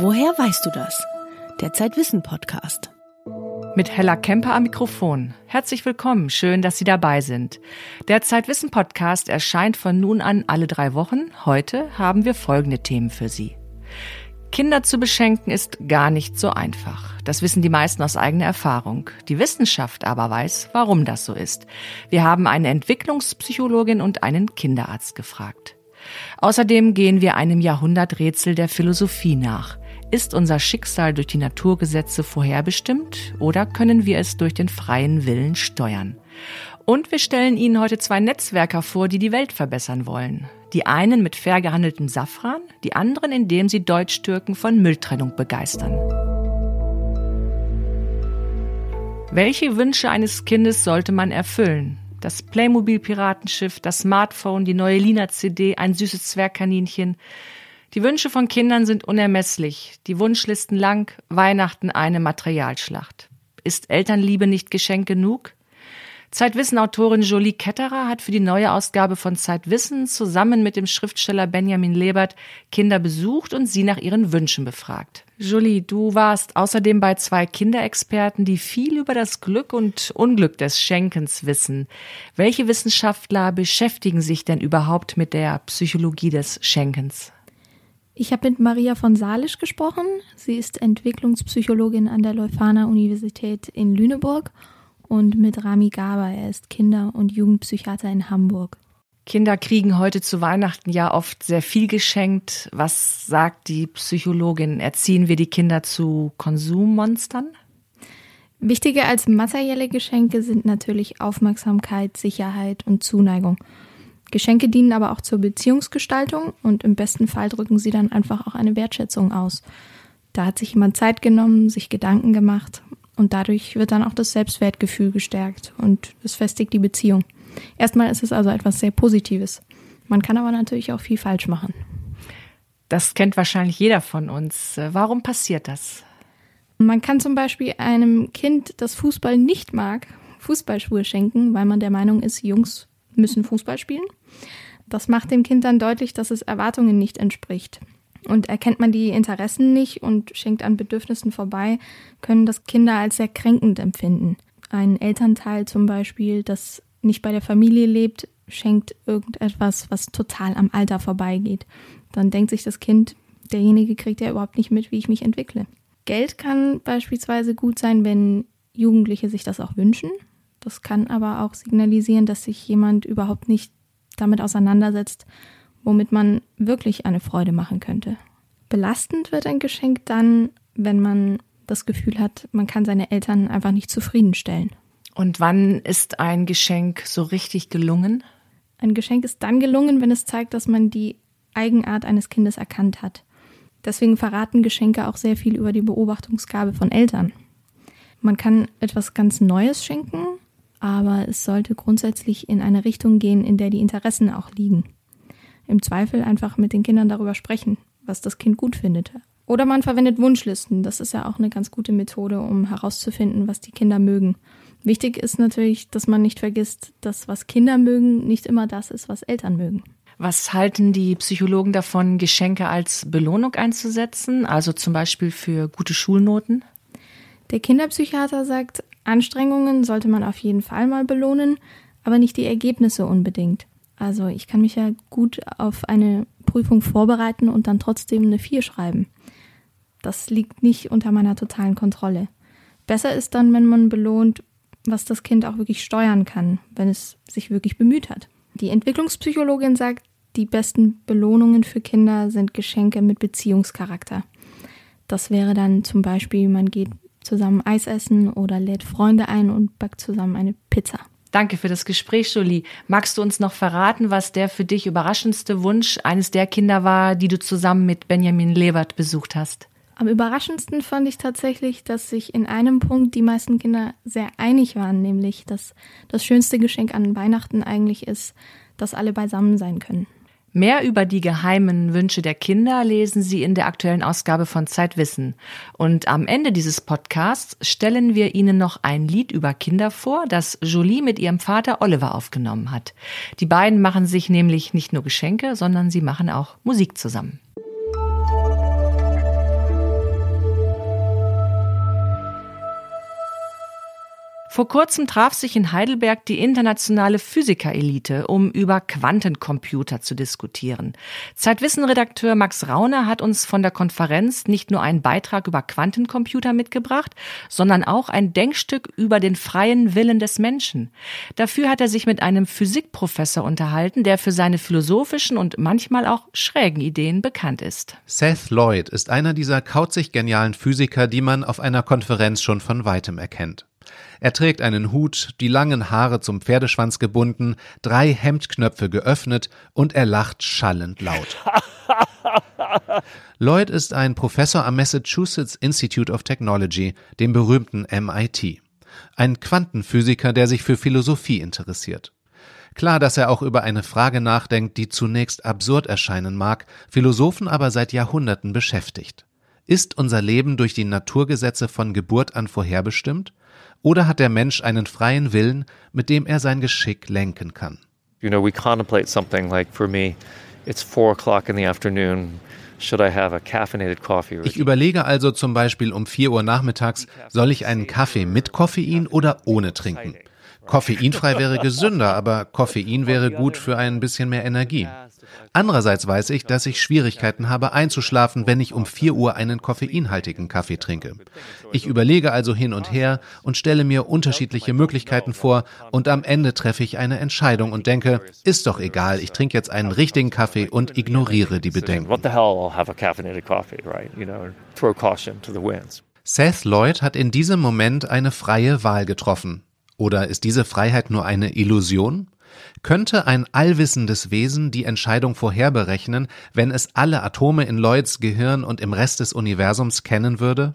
Woher weißt du das? Der Zeitwissen Podcast. Mit Hella Kemper am Mikrofon. Herzlich willkommen, schön, dass Sie dabei sind. Der Zeitwissen Podcast erscheint von nun an alle drei Wochen. Heute haben wir folgende Themen für Sie. Kinder zu beschenken ist gar nicht so einfach. Das wissen die meisten aus eigener Erfahrung. Die Wissenschaft aber weiß, warum das so ist. Wir haben eine Entwicklungspsychologin und einen Kinderarzt gefragt. Außerdem gehen wir einem Jahrhunderträtsel der Philosophie nach. Ist unser Schicksal durch die Naturgesetze vorherbestimmt oder können wir es durch den freien Willen steuern? Und wir stellen Ihnen heute zwei Netzwerker vor, die die Welt verbessern wollen. Die einen mit fair gehandeltem Safran, die anderen, indem sie Deutsch-Türken von Mülltrennung begeistern. Welche Wünsche eines Kindes sollte man erfüllen? Das Playmobil-Piratenschiff, das Smartphone, die neue Lina-CD, ein süßes Zwergkaninchen. Die Wünsche von Kindern sind unermesslich, die Wunschlisten lang, Weihnachten eine Materialschlacht. Ist Elternliebe nicht Geschenk genug? Zeitwissen-Autorin Jolie Ketterer hat für die neue Ausgabe von Zeitwissen zusammen mit dem Schriftsteller Benjamin Lebert Kinder besucht und sie nach ihren Wünschen befragt. Jolie, du warst außerdem bei zwei Kinderexperten, die viel über das Glück und Unglück des Schenkens wissen. Welche Wissenschaftler beschäftigen sich denn überhaupt mit der Psychologie des Schenkens? Ich habe mit Maria von Salisch gesprochen. Sie ist Entwicklungspsychologin an der Leuphana Universität in Lüneburg und mit Rami Gaber. Er ist Kinder- und Jugendpsychiater in Hamburg. Kinder kriegen heute zu Weihnachten ja oft sehr viel geschenkt. Was sagt die Psychologin? Erziehen wir die Kinder zu Konsummonstern? Wichtiger als materielle Geschenke sind natürlich Aufmerksamkeit, Sicherheit und Zuneigung. Geschenke dienen aber auch zur Beziehungsgestaltung und im besten Fall drücken sie dann einfach auch eine Wertschätzung aus. Da hat sich jemand Zeit genommen, sich Gedanken gemacht und dadurch wird dann auch das Selbstwertgefühl gestärkt und es festigt die Beziehung. Erstmal ist es also etwas sehr Positives. Man kann aber natürlich auch viel falsch machen. Das kennt wahrscheinlich jeder von uns. Warum passiert das? Man kann zum Beispiel einem Kind, das Fußball nicht mag, Fußballschuhe schenken, weil man der Meinung ist, Jungs müssen Fußball spielen. Das macht dem Kind dann deutlich, dass es Erwartungen nicht entspricht. Und erkennt man die Interessen nicht und schenkt an Bedürfnissen vorbei, können das Kinder als sehr kränkend empfinden. Ein Elternteil zum Beispiel, das nicht bei der Familie lebt, schenkt irgendetwas, was total am Alter vorbeigeht. Dann denkt sich das Kind, derjenige kriegt ja überhaupt nicht mit, wie ich mich entwickle. Geld kann beispielsweise gut sein, wenn Jugendliche sich das auch wünschen. Das kann aber auch signalisieren, dass sich jemand überhaupt nicht damit auseinandersetzt, womit man wirklich eine Freude machen könnte. Belastend wird ein Geschenk dann, wenn man das Gefühl hat, man kann seine Eltern einfach nicht zufriedenstellen. Und wann ist ein Geschenk so richtig gelungen? Ein Geschenk ist dann gelungen, wenn es zeigt, dass man die Eigenart eines Kindes erkannt hat. Deswegen verraten Geschenke auch sehr viel über die Beobachtungsgabe von Eltern. Man kann etwas ganz Neues schenken, aber es sollte grundsätzlich in eine Richtung gehen, in der die Interessen auch liegen. Im Zweifel einfach mit den Kindern darüber sprechen, was das Kind gut findet. Oder man verwendet Wunschlisten. Das ist ja auch eine ganz gute Methode, um herauszufinden, was die Kinder mögen. Wichtig ist natürlich, dass man nicht vergisst, dass was Kinder mögen, nicht immer das ist, was Eltern mögen. Was halten die Psychologen davon, Geschenke als Belohnung einzusetzen, also zum Beispiel für gute Schulnoten? Der Kinderpsychiater sagt, Anstrengungen sollte man auf jeden Fall mal belohnen, aber nicht die Ergebnisse unbedingt. Also ich kann mich ja gut auf eine Prüfung vorbereiten und dann trotzdem eine 4 schreiben. Das liegt nicht unter meiner totalen Kontrolle. Besser ist dann, wenn man belohnt, was das Kind auch wirklich steuern kann, wenn es sich wirklich bemüht hat. Die Entwicklungspsychologin sagt, die besten Belohnungen für Kinder sind Geschenke mit Beziehungscharakter. Das wäre dann zum Beispiel, man geht zusammen Eis essen oder lädt Freunde ein und backt zusammen eine Pizza. Danke für das Gespräch, Jolie. Magst du uns noch verraten, was der für dich überraschendste Wunsch eines der Kinder war, die du zusammen mit Benjamin Lebert besucht hast? Am überraschendsten fand ich tatsächlich, dass sich in einem Punkt die meisten Kinder sehr einig waren, nämlich dass das schönste Geschenk an Weihnachten eigentlich ist, dass alle beisammen sein können. Mehr über die geheimen Wünsche der Kinder lesen Sie in der aktuellen Ausgabe von Zeitwissen. Und am Ende dieses Podcasts stellen wir Ihnen noch ein Lied über Kinder vor, das Jolie mit ihrem Vater Oliver aufgenommen hat. Die beiden machen sich nämlich nicht nur Geschenke, sondern sie machen auch Musik zusammen. Vor kurzem traf sich in Heidelberg die internationale Physikerelite, um über Quantencomputer zu diskutieren. Zeitwissen-Redakteur Max Rauner hat uns von der Konferenz nicht nur einen Beitrag über Quantencomputer mitgebracht, sondern auch ein Denkstück über den freien Willen des Menschen. Dafür hat er sich mit einem Physikprofessor unterhalten, der für seine philosophischen und manchmal auch schrägen Ideen bekannt ist. Seth Lloyd ist einer dieser kauzig genialen Physiker, die man auf einer Konferenz schon von weitem erkennt. Er trägt einen Hut, die langen Haare zum Pferdeschwanz gebunden, drei Hemdknöpfe geöffnet und er lacht schallend laut. Lloyd ist ein Professor am Massachusetts Institute of Technology, dem berühmten MIT. Ein Quantenphysiker, der sich für Philosophie interessiert. Klar, dass er auch über eine Frage nachdenkt, die zunächst absurd erscheinen mag, Philosophen aber seit Jahrhunderten beschäftigt. Ist unser Leben durch die Naturgesetze von Geburt an vorherbestimmt? Oder hat der Mensch einen freien Willen, mit dem er sein Geschick lenken kann? You know, we contemplate something like for me, it's four o'clock in the afternoon. Should I have a caffeinated coffee? Ich überlege also zum Beispiel um vier Uhr nachmittags, soll ich einen Kaffee mit Koffein oder ohne trinken? Koffeinfrei wäre gesünder, aber Koffein wäre gut für ein bisschen mehr Energie. Andererseits weiß ich, dass ich Schwierigkeiten habe einzuschlafen, wenn ich um 4 Uhr einen koffeinhaltigen Kaffee trinke. Ich überlege also hin und her und stelle mir unterschiedliche Möglichkeiten vor und am Ende treffe ich eine Entscheidung und denke, ist doch egal, ich trinke jetzt einen richtigen Kaffee und ignoriere die Bedenken. Seth Lloyd hat in diesem Moment eine freie Wahl getroffen. Oder ist diese Freiheit nur eine Illusion? Könnte ein allwissendes Wesen die Entscheidung vorherberechnen, wenn es alle Atome in Lloyds Gehirn und im Rest des Universums kennen würde?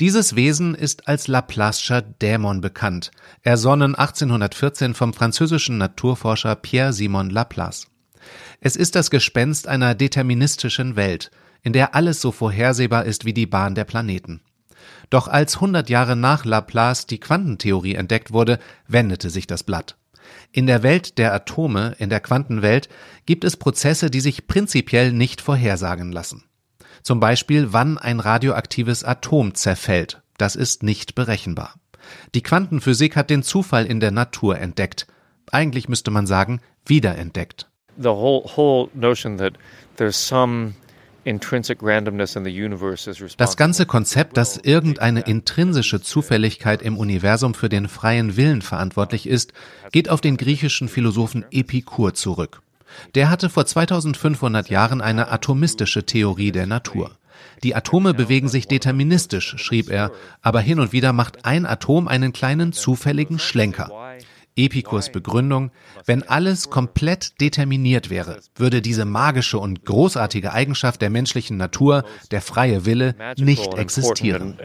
Dieses Wesen ist als Laplace'scher Dämon bekannt, ersonnen 1814 vom französischen Naturforscher Pierre-Simon Laplace. Es ist das Gespenst einer deterministischen Welt, in der alles so vorhersehbar ist wie die Bahn der Planeten. Doch als 100 Jahre nach Laplace die Quantentheorie entdeckt wurde, wendete sich das Blatt. In der Welt der Atome, in der Quantenwelt, gibt es Prozesse, die sich prinzipiell nicht vorhersagen lassen. Zum Beispiel, wann ein radioaktives Atom zerfällt. Das ist nicht berechenbar. Die Quantenphysik hat den Zufall in der Natur entdeckt. Eigentlich müsste man sagen, wiederentdeckt. The whole, whole notion that there's some das ganze Konzept, dass irgendeine intrinsische Zufälligkeit im Universum für den freien Willen verantwortlich ist, geht auf den griechischen Philosophen Epikur zurück. Der hatte vor 2500 Jahren eine atomistische Theorie der Natur. Die Atome bewegen sich deterministisch, schrieb er, aber hin und wieder macht ein Atom einen kleinen zufälligen Schlenker. Epikurs Begründung, wenn alles komplett determiniert wäre, würde diese magische und großartige Eigenschaft der menschlichen Natur, der freie Wille, nicht existieren.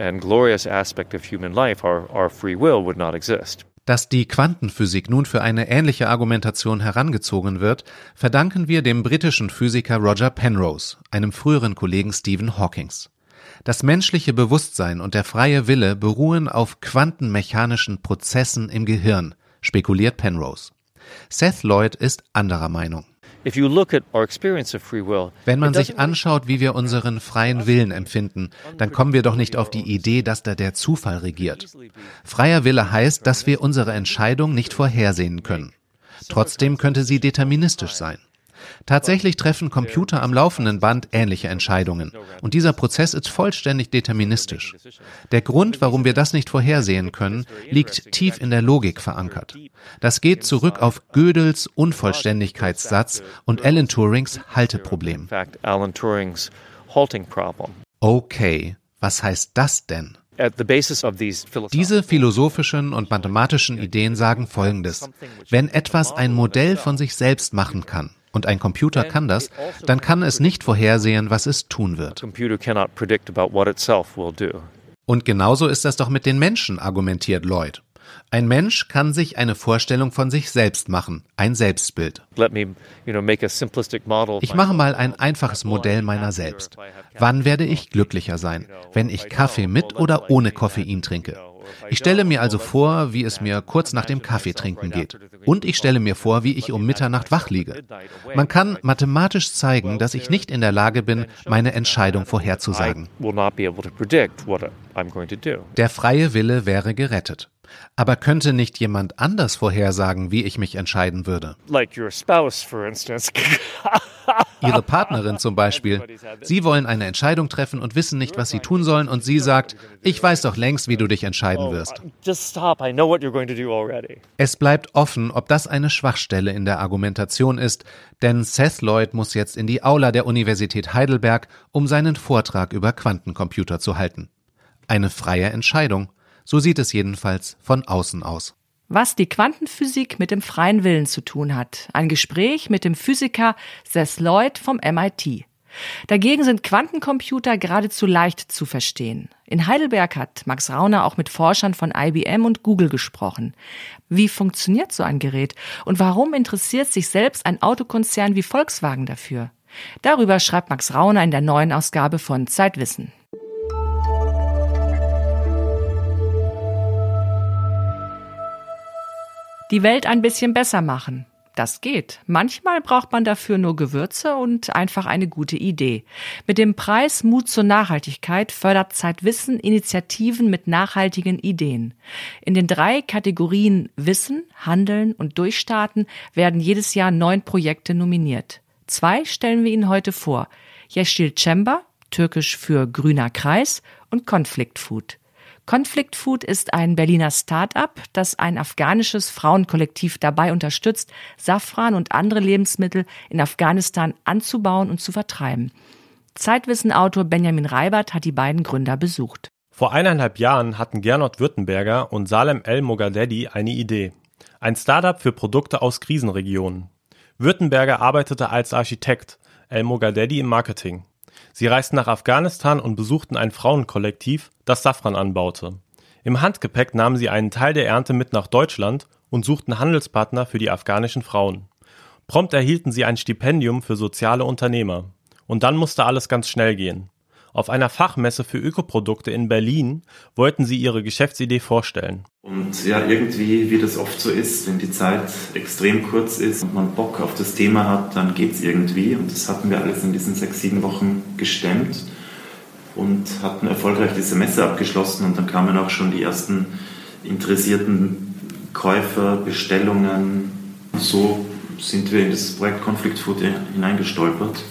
Dass die Quantenphysik nun für eine ähnliche Argumentation herangezogen wird, verdanken wir dem britischen Physiker Roger Penrose, einem früheren Kollegen Stephen Hawkings. Das menschliche Bewusstsein und der freie Wille beruhen auf quantenmechanischen Prozessen im Gehirn, spekuliert Penrose. Seth Lloyd ist anderer Meinung. Wenn man sich anschaut, wie wir unseren freien Willen empfinden, dann kommen wir doch nicht auf die Idee, dass da der Zufall regiert. Freier Wille heißt, dass wir unsere Entscheidung nicht vorhersehen können. Trotzdem könnte sie deterministisch sein. Tatsächlich treffen Computer am laufenden Band ähnliche Entscheidungen. Und dieser Prozess ist vollständig deterministisch. Der Grund, warum wir das nicht vorhersehen können, liegt tief in der Logik verankert. Das geht zurück auf Gödels Unvollständigkeitssatz und Alan Turings Halteproblem. Okay, was heißt das denn? Diese philosophischen und mathematischen Ideen sagen Folgendes. Wenn etwas ein Modell von sich selbst machen kann, und ein Computer kann das, dann kann es nicht vorhersehen, was es tun wird. Und genauso ist das doch mit den Menschen, argumentiert Lloyd. Ein Mensch kann sich eine Vorstellung von sich selbst machen, ein Selbstbild. Ich mache mal ein einfaches Modell meiner selbst. Wann werde ich glücklicher sein? Wenn ich Kaffee mit oder ohne Koffein trinke? Ich stelle mir also vor, wie es mir kurz nach dem Kaffeetrinken geht. Und ich stelle mir vor, wie ich um Mitternacht wach liege. Man kann mathematisch zeigen, dass ich nicht in der Lage bin, meine Entscheidung vorherzusagen. Der freie Wille wäre gerettet. Aber könnte nicht jemand anders vorhersagen, wie ich mich entscheiden würde? Like your spouse, for instance. Ihre Partnerin zum Beispiel. Sie wollen eine Entscheidung treffen und wissen nicht, was sie tun sollen, und sie sagt, ich weiß doch längst, wie du dich entscheiden Oh, wirst. Just stop. I know what you're going to do already. Es bleibt offen, ob das eine Schwachstelle in der Argumentation ist, denn Seth Lloyd muss jetzt in die Aula der Universität Heidelberg, um seinen Vortrag über Quantencomputer zu halten. Eine freie Entscheidung. So sieht es jedenfalls von außen aus. Was die Quantenphysik mit dem freien Willen zu tun hat. Ein Gespräch mit dem Physiker Seth Lloyd vom MIT. Dagegen sind Quantencomputer geradezu leicht zu verstehen. In Heidelberg hat Max Rauner auch mit Forschern von IBM und Google gesprochen. Wie funktioniert so ein Gerät und warum interessiert sich selbst ein Autokonzern wie Volkswagen dafür? Darüber schreibt Max Rauner in der neuen Ausgabe von Zeitwissen. Die Welt ein bisschen besser machen. Das geht. Manchmal braucht man dafür nur Gewürze und einfach eine gute Idee. Mit dem Preis Mut zur Nachhaltigkeit fördert Zeitwissen Initiativen mit nachhaltigen Ideen. In den drei Kategorien Wissen, Handeln und Durchstarten werden jedes Jahr neun Projekte nominiert. Zwei stellen wir Ihnen heute vor. Yeşil Chamber, türkisch für grüner Kreis, und Conflict Food. Conflict Food ist ein Berliner Start-up, das ein afghanisches Frauenkollektiv dabei unterstützt, Safran und andere Lebensmittel in Afghanistan anzubauen und zu vertreiben. Zeitwissen-Autor Benjamin Reibert hat die beiden Gründer besucht. Vor eineinhalb Jahren hatten Gernot Württemberger und Salem El Mogadedi eine Idee. Ein Startup für Produkte aus Krisenregionen. Württemberger arbeitete als Architekt, El Mogadedi im Marketing. Sie reisten nach Afghanistan und besuchten ein Frauenkollektiv, das Safran anbaute. Im Handgepäck nahmen sie einen Teil der Ernte mit nach Deutschland und suchten Handelspartner für die afghanischen Frauen. Prompt erhielten sie ein Stipendium für soziale Unternehmer. Und dann musste alles ganz schnell gehen. Auf einer Fachmesse für Ökoprodukte in Berlin wollten sie ihre Geschäftsidee vorstellen. Und ja, irgendwie, wie das oft so ist, wenn die Zeit extrem kurz ist und man Bock auf das Thema hat, dann geht's irgendwie. Und das hatten wir alles in diesen sechs, sieben Wochen gestemmt und hatten erfolgreich diese Messe abgeschlossen. Und dann kamen auch schon die ersten interessierten Käufer, Bestellungen. So sind wir in das Projekt Conflict Food hineingestolpert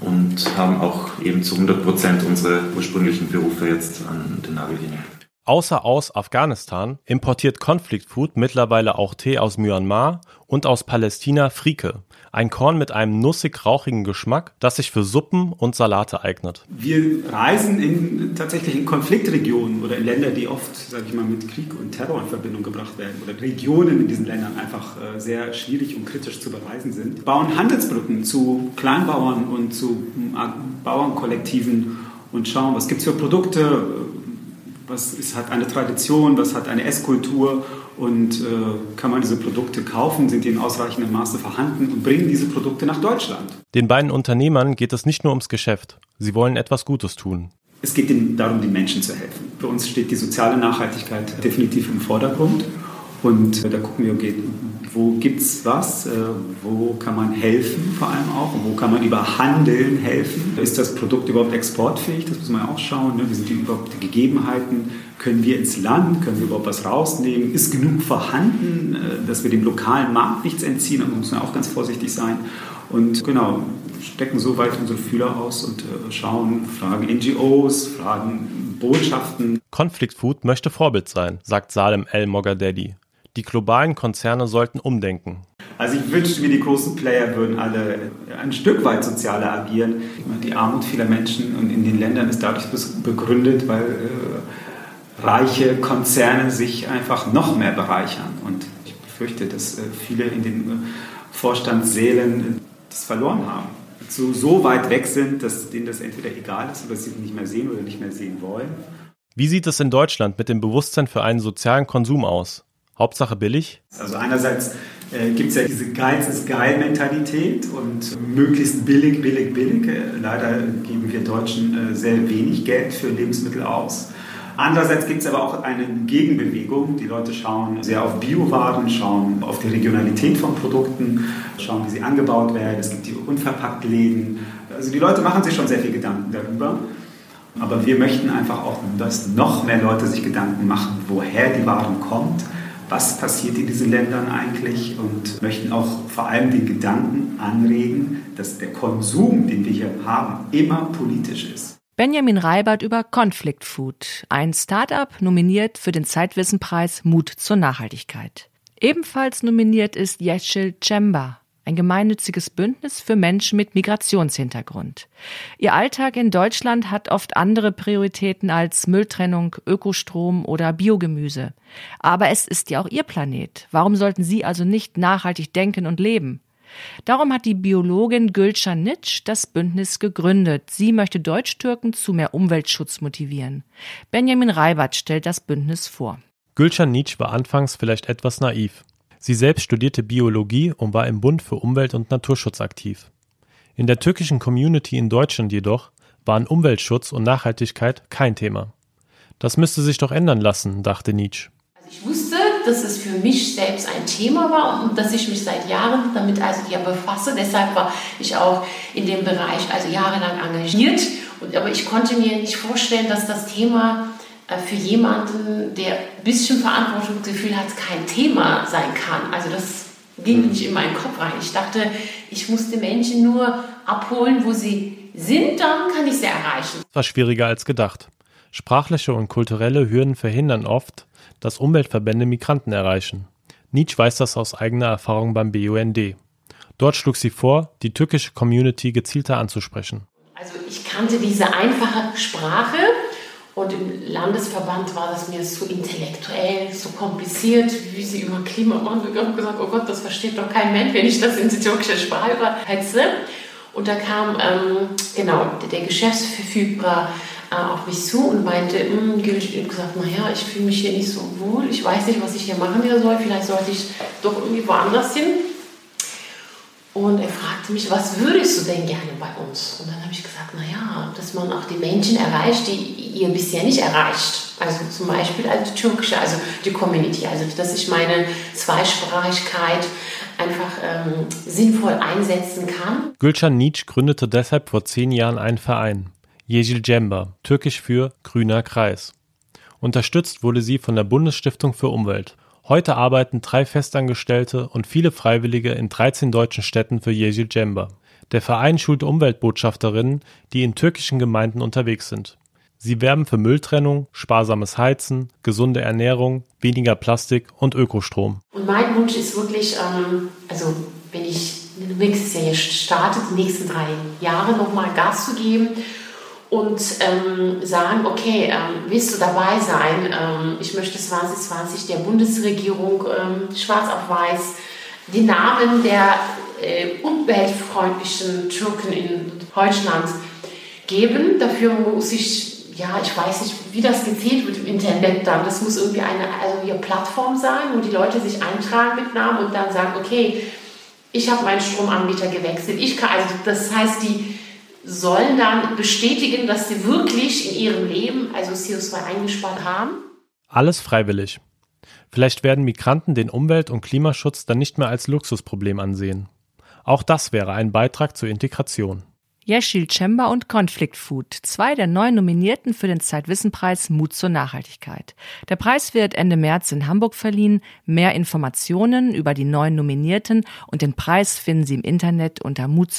und haben auch eben zu 100 Prozent unsere ursprünglichen Berufe jetzt an den Nagel gehängt. Außer aus Afghanistan importiert Conflict Food mittlerweile auch Tee aus Myanmar und aus Palästina Frike, ein Korn mit einem nussig-rauchigen Geschmack, das sich für Suppen und Salate eignet. Wir reisen in, tatsächlich in Konfliktregionen oder in Länder, die oft, sage ich mal, mit Krieg und Terror in Verbindung gebracht werden oder Regionen in diesen Ländern einfach äh, sehr schwierig und kritisch zu bereisen sind. Bauen Handelsbrücken zu Kleinbauern und zu äh, Bauernkollektiven und schauen, was gibt es für Produkte, was ist, hat eine Tradition, was hat eine Esskultur und äh, kann man diese Produkte kaufen, sind die in ausreichendem Maße vorhanden und bringen diese Produkte nach Deutschland. Den beiden Unternehmern geht es nicht nur ums Geschäft, sie wollen etwas Gutes tun. Es geht ihnen darum, den Menschen zu helfen. Für uns steht die soziale Nachhaltigkeit definitiv im Vordergrund und da gucken wir, okay, wo gibt es was, äh, wo kann man helfen vor allem auch, wo kann man über Handeln helfen. Ist das Produkt überhaupt exportfähig? Das muss man ja auch schauen. Ne? Wie sind die überhaupt die Gegebenheiten? Können wir ins Land? Können wir überhaupt was rausnehmen? Ist genug vorhanden, äh, dass wir dem lokalen Markt nichts entziehen? Da muss man auch ganz vorsichtig sein. Und genau, stecken so weit unsere Fühler aus und äh, schauen, fragen NGOs, fragen Botschaften. Conflict Food möchte Vorbild sein, sagt Salem El Mogadedi. Die globalen Konzerne sollten umdenken. Also ich wünschte mir, die großen Player würden alle ein Stück weit sozialer agieren. Die Armut vieler Menschen in den Ländern ist dadurch begründet, weil äh, reiche Konzerne sich einfach noch mehr bereichern. Und ich befürchte, dass äh, viele in den äh, Vorstandssälen das verloren haben. So, so weit weg sind, dass denen das entweder egal ist oder sie nicht mehr sehen oder nicht mehr sehen wollen. Wie sieht es in Deutschland mit dem Bewusstsein für einen sozialen Konsum aus? Hauptsache billig? Also einerseits äh, gibt es ja diese Geiz ist geil Mentalität und möglichst billig, billig, billig. Äh, leider geben wir Deutschen äh, sehr wenig Geld für Lebensmittel aus. Andererseits gibt es aber auch eine Gegenbewegung. Die Leute schauen sehr auf Biowaren, schauen auf die Regionalität von Produkten, schauen, wie sie angebaut werden. Es gibt die Unverpacktläden. Also die Leute machen sich schon sehr viel Gedanken darüber. Aber wir möchten einfach auch, dass noch mehr Leute sich Gedanken machen, woher die Waren kommt, was passiert in diesen Ländern eigentlich und möchten auch vor allem den Gedanken anregen, dass der Konsum, den wir hier haben, immer politisch ist. Benjamin Reibert über Conflict Food, ein Start-up nominiert für den Zeitwissenpreis Mut zur Nachhaltigkeit. Ebenfalls nominiert ist Yeşil Cemba, ein gemeinnütziges Bündnis für Menschen mit Migrationshintergrund. Ihr Alltag in Deutschland hat oft andere Prioritäten als Mülltrennung, Ökostrom oder Biogemüse. Aber es ist ja auch ihr Planet. Warum sollten Sie also nicht nachhaltig denken und leben? Darum hat die Biologin Gülcan Nitsch das Bündnis gegründet. Sie möchte Deutsch-Türken zu mehr Umweltschutz motivieren. Benjamin Reibert stellt das Bündnis vor. Gülcan Nitsch war anfangs vielleicht etwas naiv. Sie selbst studierte Biologie und war im Bund für Umwelt- und Naturschutz aktiv. In der türkischen Community in Deutschland jedoch waren Umweltschutz und Nachhaltigkeit kein Thema. Das müsste sich doch ändern lassen, dachte Nietzsche. Also ich wusste, dass es für mich selbst ein Thema war und dass ich mich seit Jahren damit also ja befasse. Deshalb war ich auch in dem Bereich also jahrelang engagiert. Und, aber ich konnte mir nicht vorstellen, dass das Thema für jemanden, der ein bisschen Verantwortungsgefühl hat, kein Thema sein kann. Also das ging nicht in meinen Kopf rein. Ich dachte, ich muss die Menschen nur abholen, wo sie sind, dann kann ich sie erreichen. Das war schwieriger als gedacht. Sprachliche und kulturelle Hürden verhindern oft, dass Umweltverbände Migranten erreichen. Nietzsche weiß das aus eigener Erfahrung beim BUND. Dort schlug sie vor, die türkische Community gezielter anzusprechen. Also ich kannte diese einfache Sprache und im Landesverband war das mir so intellektuell, so kompliziert, wie sie über Klima machen. Ich habe gesagt, oh Gott, das versteht doch kein Mensch, wenn ich das in die türkische Sprache übersetze. Und da kam ähm, genau der Geschäftsverfügbar äh, auf mich zu und meinte, hm, ich habe gesagt, naja, ich fühle mich hier nicht so wohl, ich weiß nicht, was ich hier machen soll, vielleicht sollte ich doch irgendwie woanders hin. Und er fragte mich, was würdest du denn gerne bei uns? Und dann habe ich gesagt, naja, dass man auch die Menschen erreicht, die ihr bisher nicht erreicht. Also zum Beispiel die türkische, also die Community, also dass ich meine Zweisprachigkeit einfach ähm, sinnvoll einsetzen kann. Gülcan Nietzsche gründete deshalb vor zehn Jahren einen Verein, Yeşil Cemba, türkisch für Grüner Kreis. Unterstützt wurde sie von der Bundesstiftung für Umwelt. Heute arbeiten drei Festangestellte und viele Freiwillige in 13 deutschen Städten für Yeşil Cemba. Der Verein schult Umweltbotschafterinnen, die in türkischen Gemeinden unterwegs sind. Sie werben für Mülltrennung, sparsames Heizen, gesunde Ernährung, weniger Plastik und Ökostrom. Und mein Wunsch ist wirklich, ähm, also wenn ich nächstes Jahr starte, die nächsten drei Jahre nochmal Gas zu geben und ähm, sagen, okay, ähm, willst du dabei sein? Ähm, ich möchte 2020 der Bundesregierung ähm, schwarz auf weiß die Namen der äh, umweltfreundlichen Türken in Deutschland geben. Dafür muss ich, ja, ich weiß nicht, wie das gezählt wird im Internet dann. Das muss irgendwie eine, also eine Plattform sein, wo die Leute sich eintragen mit Namen und dann sagen, okay, ich habe meinen Stromanbieter gewechselt. Ich kann, also das heißt, die sollen dann bestätigen, dass sie wirklich in ihrem Leben also CO2 eingespart haben? Alles freiwillig. Vielleicht werden Migranten den Umwelt- und Klimaschutz dann nicht mehr als Luxusproblem ansehen. Auch das wäre ein Beitrag zur Integration. Yeşil Cemba und Conflict Food, zwei der neun Nominierten für den Zeitwissenpreis Mut zur Nachhaltigkeit. Der Preis wird Ende März in Hamburg verliehen. Mehr Informationen über die neun Nominierten und den Preis finden Sie im Internet unter mut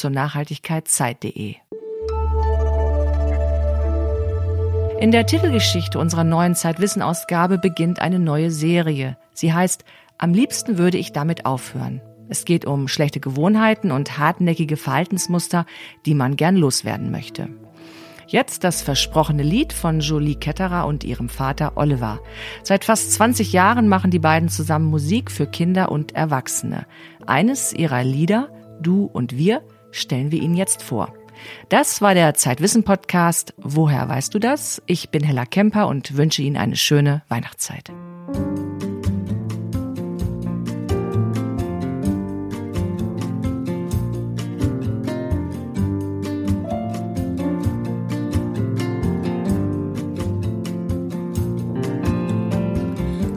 In der Titelgeschichte unserer neuen Zeitwissen-Ausgabe beginnt eine neue Serie. Sie heißt Am liebsten würde ich damit aufhören. Es geht um schlechte Gewohnheiten und hartnäckige Verhaltensmuster, die man gern loswerden möchte. Jetzt das versprochene Lied von Jolie Ketterer und ihrem Vater Oliver. Seit fast 20 Jahren machen die beiden zusammen Musik für Kinder und Erwachsene. Eines ihrer Lieder, Du und wir, stellen wir Ihnen jetzt vor. Das war der Zeitwissen Podcast. Woher weißt du das? Ich bin Hella Kemper und wünsche Ihnen eine schöne Weihnachtszeit.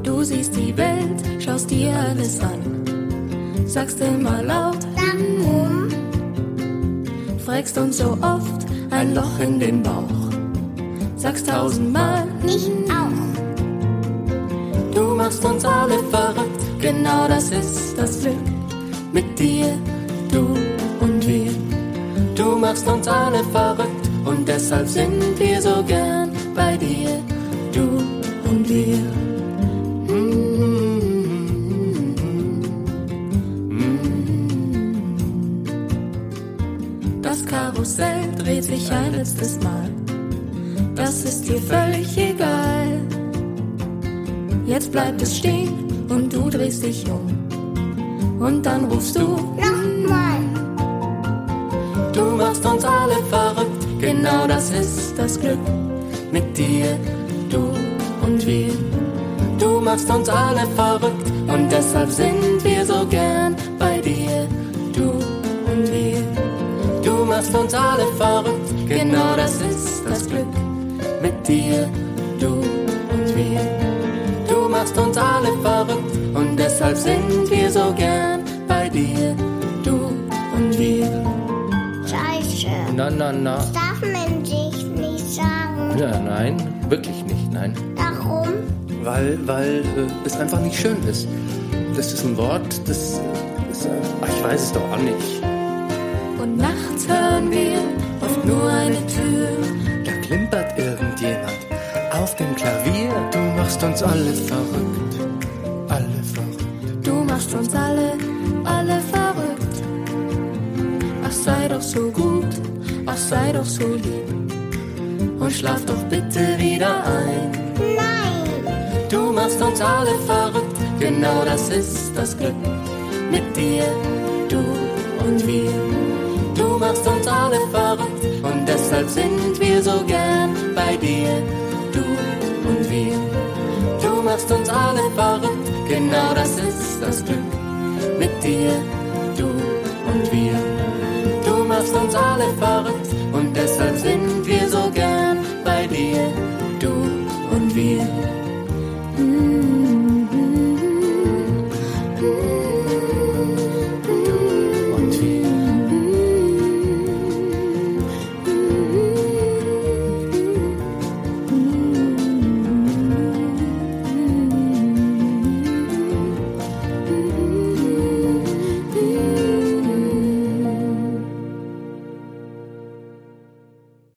Du siehst die Welt, schaust dir alles an, sagst immer laut, fragst uns so oft ein Loch in den Bauch. sagst tausendmal. Ich auch. Du machst uns alle verrückt, genau das ist das Glück. Mit dir, du und wir. Du machst uns alle verrückt und deshalb sind wir so gern bei dir, du und wir. Karussell dreht sich ein letztes Mal. Das ist dir völlig egal. Jetzt bleibt es stehen und du drehst dich um. Und dann rufst du Nochmal. Du machst uns alle verrückt, genau das ist das Glück. Mit dir, du und wir. Du machst uns alle verrückt und deshalb sind wir so gern bei dir, du und wir. Du machst uns alle verrückt, genau das ist das Glück. Mit dir, du und wir. Du machst uns alle verrückt und deshalb sind wir so gern bei dir, du und wir. Scheiße. Na, na, na. Das darf man sich nicht sagen. Ja, nein, wirklich nicht, nein. Warum? Weil, weil äh, es einfach nicht schön ist. Das ist ein Wort, das ist, äh, ach, ich weiß es doch auch nicht. Und nachts hören wir oft nur eine Tür. Da klimpert irgendjemand auf dem Klavier. Du machst uns alle verrückt. Alle verrückt. Du machst uns alle, alle verrückt. Ach, sei doch so gut, ach, sei doch so lieb. Und schlaf doch bitte wieder ein. Nein. Du machst uns alle verrückt, genau das ist das Glück. Mit dir, du und wir. Du machst uns alle verrückt und deshalb sind wir so gern bei dir, du und wir. Du machst uns alle verrückt, genau das ist das Glück. Mit dir, du und wir. Du machst uns alle verrückt und deshalb sind wir so gern bei dir, du und wir.